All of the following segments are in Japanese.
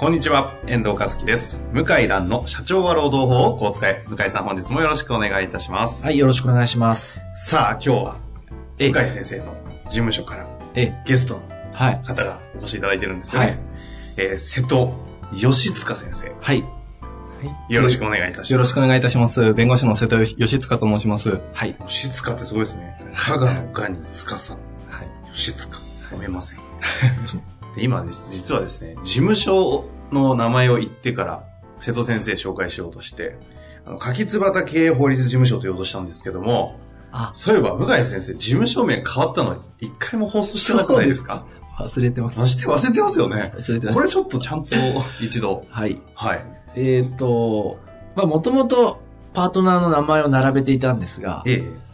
こんにちは、遠藤和樹です。向井蘭の社長は労働法をこう使え。向井さん本日もよろしくお願いいたします。はい、よろしくお願いします。さあ、今日は、え向井先生の事務所からえ、ゲストのはい。方がお越しいただいてるんですよね。はいえー瀬戸義塚先生。はい。よろしくお願いいたします。よろしくお願いいたします。弁護士の瀬戸義塚と申します。はい。義塚ってすごいですね。加賀の賀に塚さん。はい。義塚。読めません。で今です、実はですね、事務所の名前を言ってから、瀬戸先生紹介しようとして、あの、柿椿経営法律事務所と言おうとしたんですけども、あ、そういえば、向井先生、事務所名変わったの一回も放送してなくないですか？忘れてましたそ。して忘れてますよね。忘れてましこれちょっとちゃんと一度。た。はい。はい。えっ、と、まあ、もともとパートナーの名前を並べていたんですが、ええ。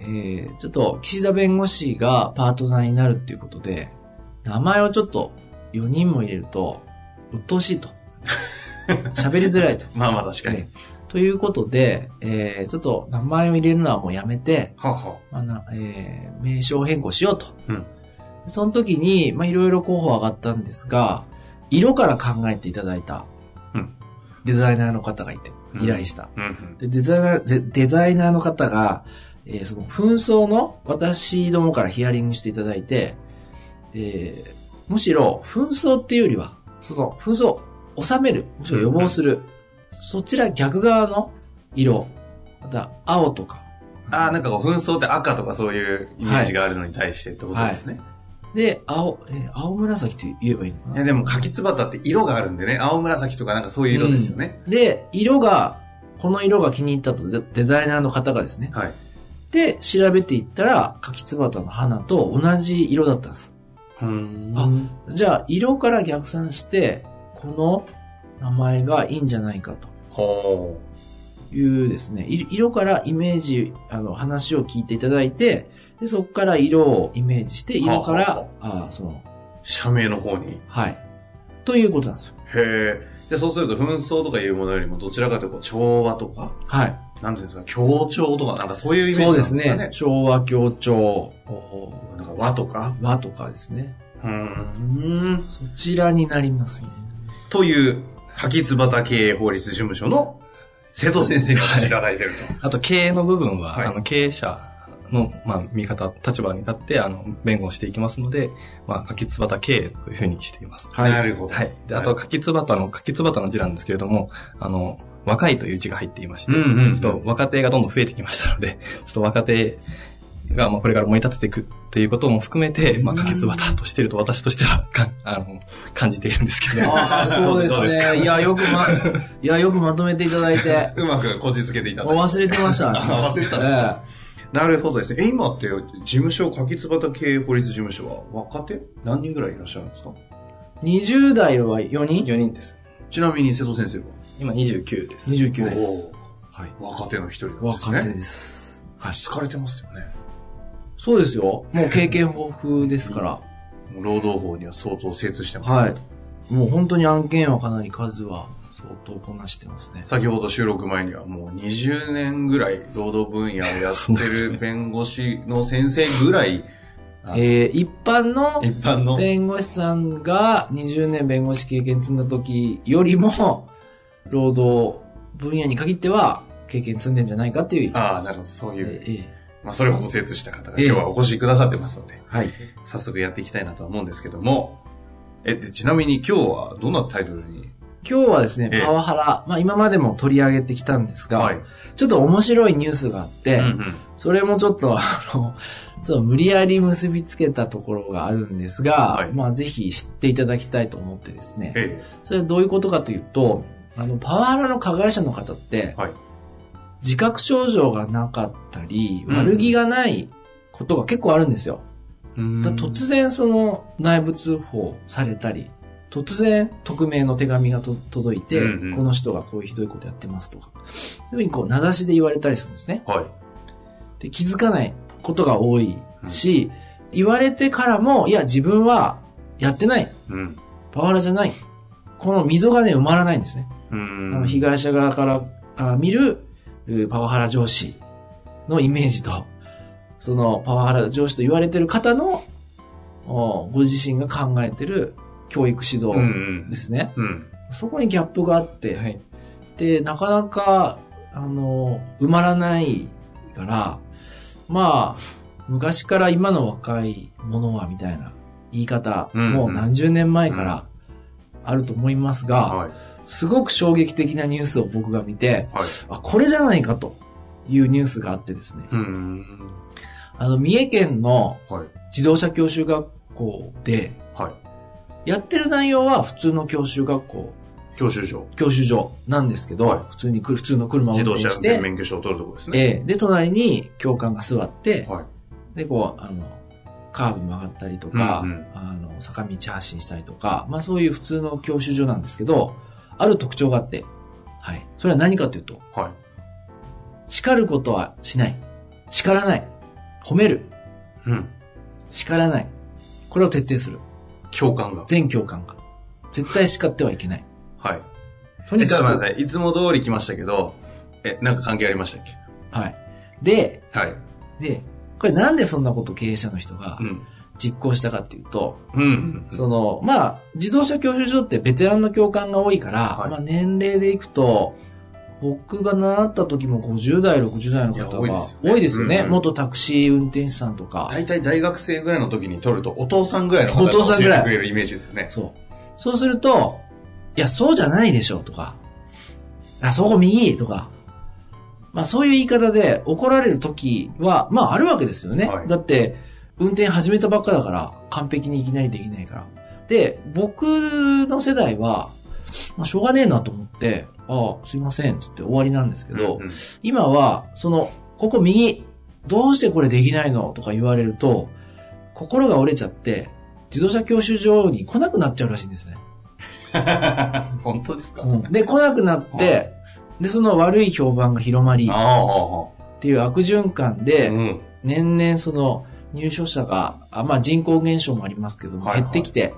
えー、ちょっと岸田弁護士がパートナーになるっていうことで、名前をちょっと4人も入れると、鬱陶しいと。喋りづらいと。まあまあ確かに。えーということで、えー、ちょっと名前を入れるのはもうやめて、はあはまあなえー名称変更しようと。うんその時に、まあ、いろいろ候補上がったんですが、色から考えていただいたうん、デザイナーの方がいて、うん依頼した。あ。うんでデザイナー、デデザイナーの方が、えーその紛争の私どもからヒアリングしていただいて、でむしろ紛争っていうよりは、その紛争を収める、むしろ予防する、そちら逆側の色、また青とか、ああ、なんかこう、紛争って赤とかそういうイメージがあるのに対してってことですね。で、青、えー青紫って言えばいいのかな？いやでも、柿つばたって色があるんでね、青紫とかなんかそういう色ですよね。で、色が、この色が気に入ったとデデザイナーの方がですね。はい。で、調べていったら、柿つばたの花と同じ色だったんです。あじゃあ、色から逆算して、この名前がいいんじゃないかとほいうですね、い色からイメージ、あの、話を聞いていただいて、で、そこから色をイメージして、色かはら、あその、う。社名の方に？はい。ということなんですよ。へえ。で、そうすると、紛争とかいうものよりも、どちらかというと、調和とか、はい。なんていうんですか、協調とか、なんかそういうイメージそうでなんですすかね。ね。調和協調、なんか和とか？和とかですね。うーん。そちらになりますね。という、柿つばた経営法律事務所の瀬戸先生にお越しいただいてると。あと、経営の部分は、はいあの、経営者の、まあ、見方、立場に立って、あの、弁護をしていきますので、まあ、柿つばた経営というふうにしています。はいなるほど。はい。で、あと、柿つばたの、柿つばたの字なんですけれども、あの、若いという字が入っていまして、うんうんうんちょっと若手がどんどん増えてきましたので、ちょっと若手が、まあ、これから盛り立てていくということも含めて、まあ、柿つばたとしていると私としては、かんあの、感じているんですけど。ああ、そうですね。いや、よくま、いや、よくまとめていただいて、うまくこじつけていただいて。忘れてました。あ忘れてたんですかなるほどですね。え、今って、事務所、柿つばた経営法律事務所は、若手？何人ぐらいいらっしゃるんですか？え20代は4人？4人です。ちなみに瀬戸先生は？今29です。?29 です。はい。若手の一人ですね。若手です。はい。疲れてますよね。そうですよ。もう経験 豊富ですから。労働法には相当精通してます。はい。もう本当に案件はかなり数は相当こなしてますね。先ほど収録前にはもう20年ぐらい労働分野をやってる弁護士の先生ぐらい、あえー、一般の弁護士さんが20年弁護士経験積んだ時よりも、労働分野に限っては経験積んでんじゃないかっていう。ああ、なるほど、そういう、えーえまあそれほど精通した方がええ今日はお越しくださってますので、ーはい。早速やっていきたいなとは思うんですけども、え、で、ちなみに今日はどんなタイトルに今日はですねええ、パワハラ、まあ今までも取り上げてきたんですが、はい。ちょっと面白いニュースがあって、うんうん。それもちょっとあの、ちょっと無理やり結びつけたところがあるんですが、はい。まあぜひ知っていただきたいと思ってですね。えそれはどういうことかというと、あの、パワハラの加害者の方って、はい。自覚症状がなかったり、うん。悪気がないことが結構あるんですよ。突然その内部通報されたり、突然匿名の手紙がと届いて、うんうんこの人がこういうひどいことやってますとか、そういうふうにこう名指しで言われたりするんですね。はい。で気づかないことが多いし、言われてからも、いや自分はやってない。うん。パワハラじゃない。この溝がね、埋まらないんですね。うあん。の被害者側からあ見るうパワハラ上司のイメージと、そのパワハラ上司と言われてる方の、おご自身が考えてる教育指うんう導んですね。うん。そこにギャップがあって、はい。で、なかなか、あの、埋まらないから、まあ、昔から今の若い者はみたいな言い方、うんうんもう何十年前からあると思いますが、はい。すごく衝撃的なニュースを僕が見て、はい。あ、これじゃないかというニュースがあってですね。うん。あの、三重県のはい。自動車教習学校で、はい。やってる内容は普通の教習学校、教習所。教習所なんですけど、はい普通にく普通の車を運自動車運転して、転免許証を取るところですね。ええで、隣に教官が座って、はい。で、こう、あの、カーブ曲がったりとか、うんうんあの、坂道発進したりとか、まあそういう普通の教習所なんですけど、ある特徴があって、はい。それは何かというと、はい。叱ることはしない。叱らない。褒める。うん。叱らない。これを徹底する。教官が。全教官が。絶対叱ってはいけない。はい。え、とにかく。ちょっと待ってください。いつも通り来ましたけど、え、なんか関係ありましたっけ？はい。で、はい。で、これなんでそんなこと経営者の人がうん。実行したかっていうと、うん。その、まあ、自動車教習所ってベテランの教官が多いから、はいまあ年齢でいくと、僕が習った時も50代、60代の方が多いですよねよね。うん元タクシー運転手さんとか。大体大学生ぐらいの時に取ると、お父さんぐらいの方がお父さんぐらい教えてくれるイメージですよね。そう。そうすると、いや、そうじゃないでしょ、とか、あ、そこ右とか、まあそういう言い方で怒られる時は、まああるわけですよね。はいだって、運転始めたばっかだから、完璧にいきなりできないから。で、僕の世代は、まあしょうがねえなと思って、ああ、すいません、つって終わりなんですけど、うんうん。今は、その、ここ右、どうしてこれできないの？とか言われると、心が折れちゃって、自動車教習所に来なくなっちゃうらしいんですね。本当ですか、うん。で、来なくなって、で、その悪い評判が広まり、あっあ、ていう悪循環で、うん。年々その入所者が、あまあ人口減少もありますけども、減ってきて、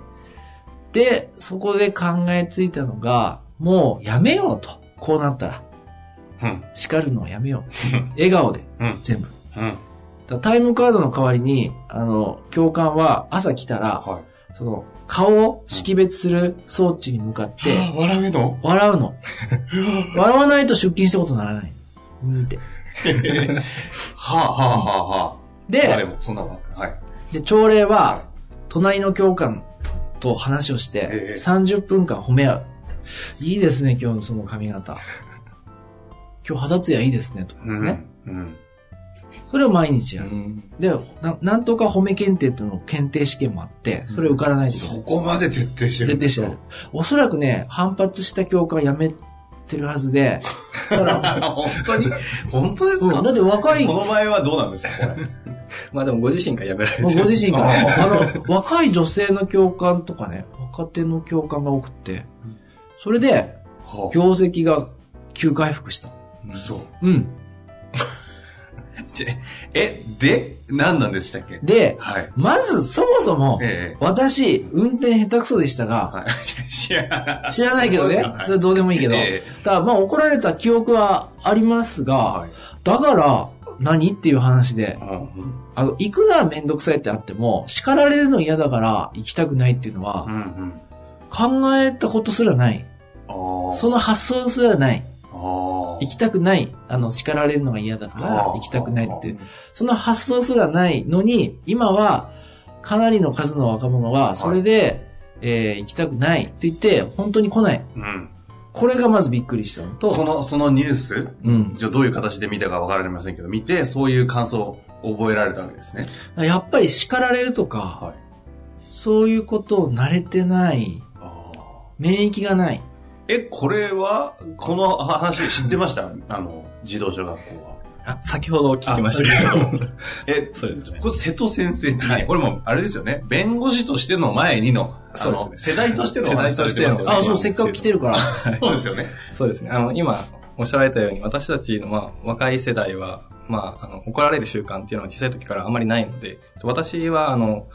で、そこで考えついたのが、もうやめようと。こうなったら。うん。叱るのはやめよう。笑顔で、うん。全部。うん。タイムカードの代わりに、あの、教官は朝来たら、はい。その、顔を識別する装置に向かって、笑うの？笑うの。笑わないと出勤したことにならない。にって。はあ、はあ、はあ、はあ。で、あでも、そんなはい。で朝礼は、隣の教官と話をしてええ、30分間褒め合う。いいですね、今日のその髪型。今日肌ツヤいいですね、とかですね。うん。それを毎日やる。うん。でな、なんとか褒め検定っていうの検定試験もあって、それ受からないといけないそこまで徹底してる。徹底してやる。おそらくね、反発した教官辞めてるはずで、だから、本当に？本当ですか、うんだって若いその場合はどうなんですか？これ。まあでもご自身がやめられてる。ご自身が、あ あの、若い女性の教官とかね、若手の教官が多くって、それで、は業績が急回復した。嘘。うん。ちえ、で、何なんでしたっけ？で、はい。まず、そもそも、ええ。私、運転下手くそでしたが、はい。知らないけどね、それどうでもいいけど、えただ、まあ怒られた記憶はありますが、はい。だから、何っていう話でう、んあの、行くならめんどくさいってあっても、叱られるの嫌だから行きたくないっていうのうは、んうん。考えたことすらない。その発想すらない。行きたくない。あの、叱られるのが嫌だから行きたくないっていう。その発想すらないのに、今は、かなりの数の若者は、それで、えー行きたくないって言って、本当に来ない。うん。これがまずびっくりしたのと、この、そのニュース、うん。じゃあどういう形で見たかわかりませんけど、見て、そういう感想を覚えられたわけですね。やっぱり叱られるとか、はい。そういうことを慣れてない。免疫がない。え、これは、この話知ってました？あの、自動車学校は。あ先ほど聞きましたけど。え、そうですねこれ瀬戸先生的に、はいこれもあれですよね。弁護士としての前にの、あの、そうです世代としての世代お話されてますよね。あ、そう、せっかく来てるから。そうですよね。そうですね。あの、今、おっしゃられたように、私たちの、まあ、若い世代は、まあ、あの、怒られる習慣っていうのは小さい時からあんまりないので、私は、あの、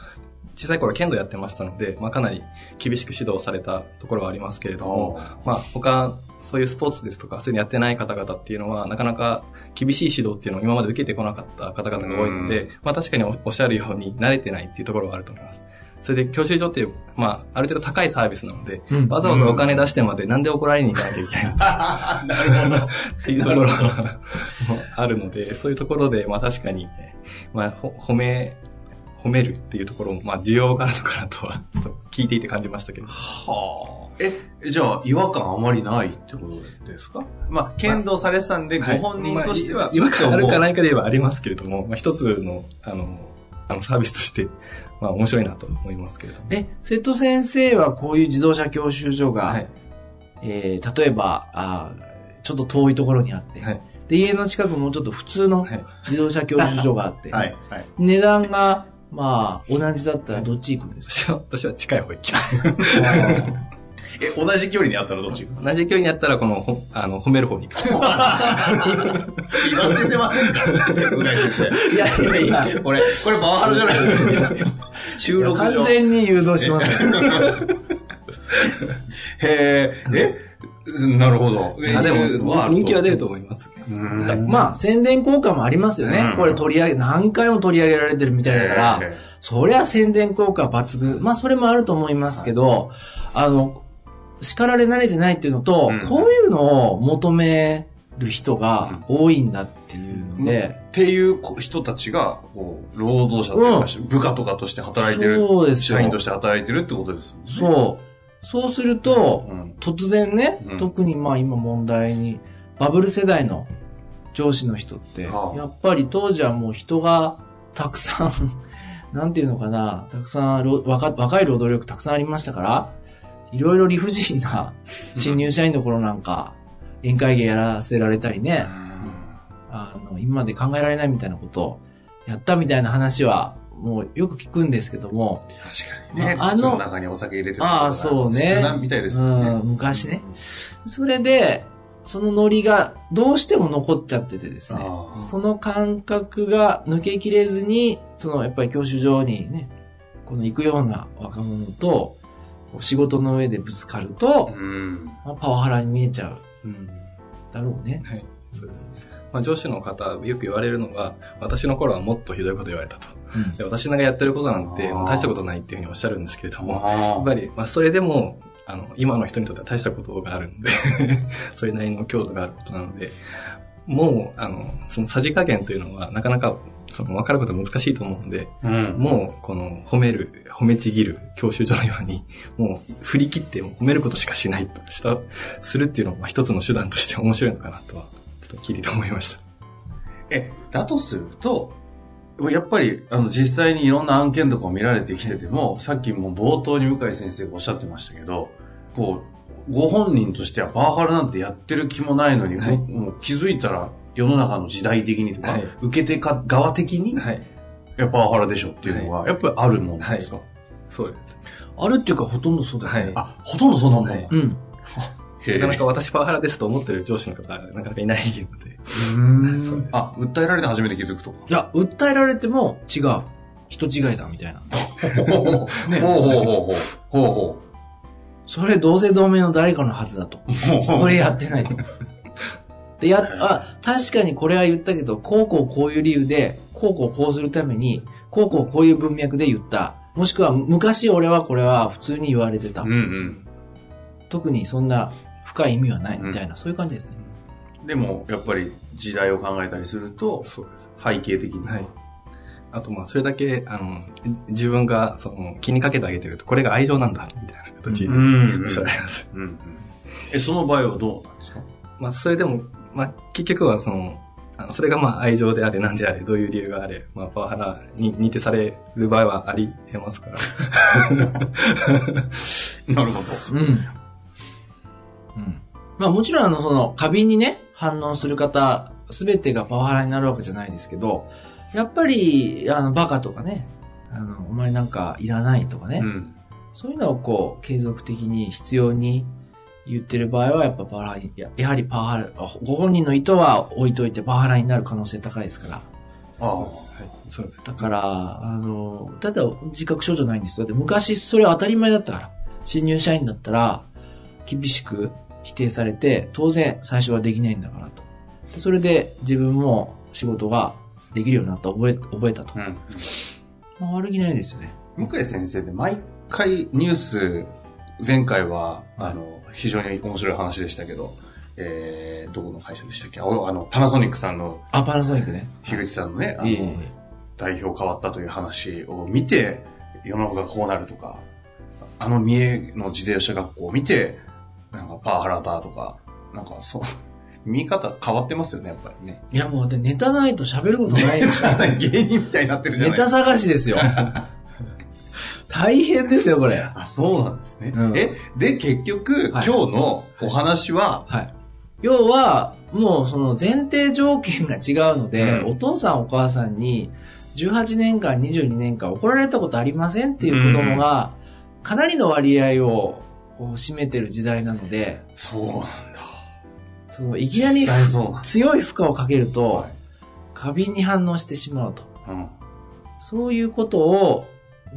小さい頃剣道やってましたので、まあ、かなり厳しく指導されたところはありますけれども、まあ、他、そういうスポーツですとか、そういうのやってない方々っていうのは、なかなか厳しい指導っていうのを今まで受けてこなかった方々が多いので、まあ確かにおおっしゃるように慣れてないっていうところはあると思います。それで教習所っていう、まあ、ある程度高いサービスなので、うん。わざわざお金出してまでなんで怒られに行かなきゃいけないのか。なるほど。っていうところがあるので、そういうところで、まあ確かに、まあ、ほ褒め、褒めるっていうところも、まあ需要があるのかなとは、ちょっと聞いていて感じましたけど。はあ。え、じゃあ、違和感あまりないってことですか？まあ、剣道されてたんで、ご本人としては、まあ違和感あるかないか。かで言えばありますけれども、まあ一つの、あの、あのサービスとして、まあ面白いなと思いますけれども。え、瀬戸先生はこういう自動車教習所が、はい。えー、例えば、あーちょっと遠いところにあって、はいで、家の近くもうちょっと普通のはい。自動車教習所があって、はい。はい。値段が、まあ、同じだったらどっち行くんですか、私は、私は近い方行きます。え、同じ距離にあったらどっち行く？同じ距離にあったら、この、ほあの、褒める方に行く。言わせてませんかいして。いやいやいや、これ、これパワハラじゃないですか。収録上。完全に誘導してますね。へえ、えなるほど。あでも、人気は出ると思思います。まあ、宣伝効果もありますよね。うんこれ取り上げ、何回も取り上げられてるみたいだから、へそりゃ宣伝効果抜群。まあ、それもあると思いますけど、あの、叱られ慣れてないっていうのと、うんこういうのを求める人が多いんだっていうので、っていう人たちが、労働者というか、部下とかとして働いてる、そうですよ社員として働いてるってことですもんね。そう。そうすると、うん。突然ね、うん。特にまあ今問題に、バブル世代の上司の人って、はあ。やっぱり当時はもう人がたくさん、なんていうのかな、たくさんろ若、若い労働力たくさんありましたから、いろいろ理不尽な新入社員の頃なんか、宴会芸やらせられたりね、あの、今まで考えられないみたいなことをやったみたいな話は、もうよく聞くんですけども、確かにね。まああの中にお酒入れてたああそうねみたいですね。うん昔ね。それで、そのノリがどうしても残っちゃっててですねその感覚が抜けきれずに、そのやっぱり教習所にね、この行くような若者と、仕事の上でぶつかると、うん。まあ、パワハラに見えちゃううん。だろうね。はい。そうですね。まあ、上司の方、よく言われるのが、私の頃はもっとひどいこと言われたと。うんで私がやってることなんて、大したことないっていうふうにおっしゃるんですけれども、やあっぱり、まあ、それでも、あの、今の人にとっては大したことがあるんで、それなりの強度があることなので、もう、あの、そのさじ加減というのは、なかなか、その、分かることが難しいと思うので、うん。もう、この、褒める、褒めちぎる教習所のように、もう、振り切って、褒めることしかしないと、した、するっていうのは、一つの手段として面白いのかなとは、と聞いてて思いました。え、だとすると、やっぱり、あの、実際にいろんな案件とかを見られてきてても、さっきも冒頭に向井先生がおっしゃってましたけど、こう、ご本人としてはパワハラなんてやってる気もないのに、はいもう気づいたら世の中の時代的にとか、はい受け手か側的に、はい。やっぱパワハラでしょっていうのが、やっぱりあるもんですか、そうです。あるっていうかほとんどそうだよね。はいあ、ほとんどそんなもんうん。なかなか私パワハラですと思ってる上司の方、なかなかいないので。うんあ、訴えられて初めて気づくとか？いや、訴えられても違う。人違いだみたいな。ほうほうほうほう。ほうほそれ同姓同名の誰かのはずだと。うほう。これやってないと。で、やっ、あ、確かにこれは言ったけど、こうこうこういう理由で、こうこうこうするために、こうこうこういう文脈で言った。もしくは、昔俺はこれは普通に言われてた。うんうん。特にそんな深い意味はないみたいな、そういう感じですね。でも、やっぱり時代を考えたりすると、そうです。背景的に。はい。あと、まあ、それだけ、あの、自分が、その、気にかけてあげてると、これが愛情なんだ、みたいな形でんおっしゃられます。うんうん。え、その場合はどうなんですか？まあ、それでも、まあ、結局は、その、あのそれがまあ愛情であれ、なんであれ、どういう理由があれ、まあ、パワハラに認定される場合はあり得ますから。なるほど。うん。うん。まあもちろんあの、その、過敏にね、反応する方、全てがパワハラになるわけじゃないですけど、やっぱり、あの、バカとかね、あの、お前なんかいらないとかね、うん。そういうのをこう、継続的に必要に言ってる場合は、やっぱパワハラに、ややはりパワハラ、ご本人の意図は置いといてパワハラになる可能性高いですから。ああ。はい。そうです。だから、あの、ただ自覚症状ないんですよ。だって昔それは当たり前だったから。新入社員だったら、厳しく否定されて、当然最初はできないんだからと。でそれで自分も仕事ができるようになった、覚え、覚えたと。うん。まあ悪気ないですよね。向井先生って毎回ニュース、前回は、あの、非常に面白い話でしたけど、えー、どこの会社でしたっけ？ああの、パナソニックさんのあ、パナソニックね。樋口さんのね、あの、いえいえいえ代表変わったという話を見て、世の中がこうなるとか、あの三重の自動車学校を見て、なんかパワハラだとか、なんかそう、見方変わってますよね、やっぱりね。いやもうでネタないと喋ることないんですよ。芸人みたいになってるじゃないネタ探しですよ。大変ですよ、これ。あ、そうなんですね。うんえ、で、結局、はい今日のお話は、はい。要は、もうその前提条件が違うので、うんお父さんお母さんに18年間、22年間怒られたことありませんっていう子供が、かなりの割合をこう占めてる時代なので、そうなんだ。そのいきなり。強い負荷をかけるとは、過敏に反応してしまうと。うん。もそういうことを、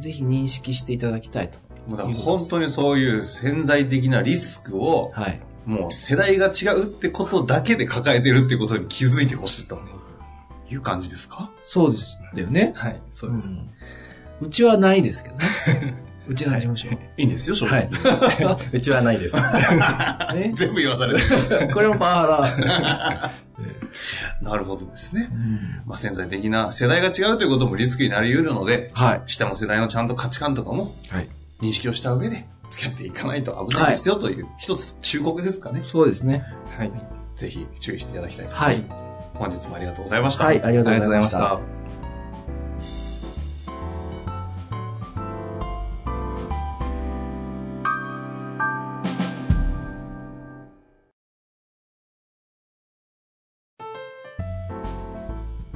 ぜひ認識していただきたいと。うだ本当にそういう潜在的なリスクを、はい。もう世代が違うってことだけで抱えてるってことに気づいてほしいという感じですか？そうです。だよね。はい。そうです。んうちはないですけどね。うちの事務所。いいんですよ、正は直。い。うちはないです。ね、全部言わされてる。これもパワハラ。なるほどですねう。んまあ、潜在的な世代が違うということもリスクになり得るので、はい。下の世代のちゃんと価値観とかもはい。認識をした上で付き合っていかないと危ないですよという一つ忠告ですかね。そうですね。はい。ぜひ注意していただきたいです。はい。本日もありがとうございました。はい、ありがとうございました。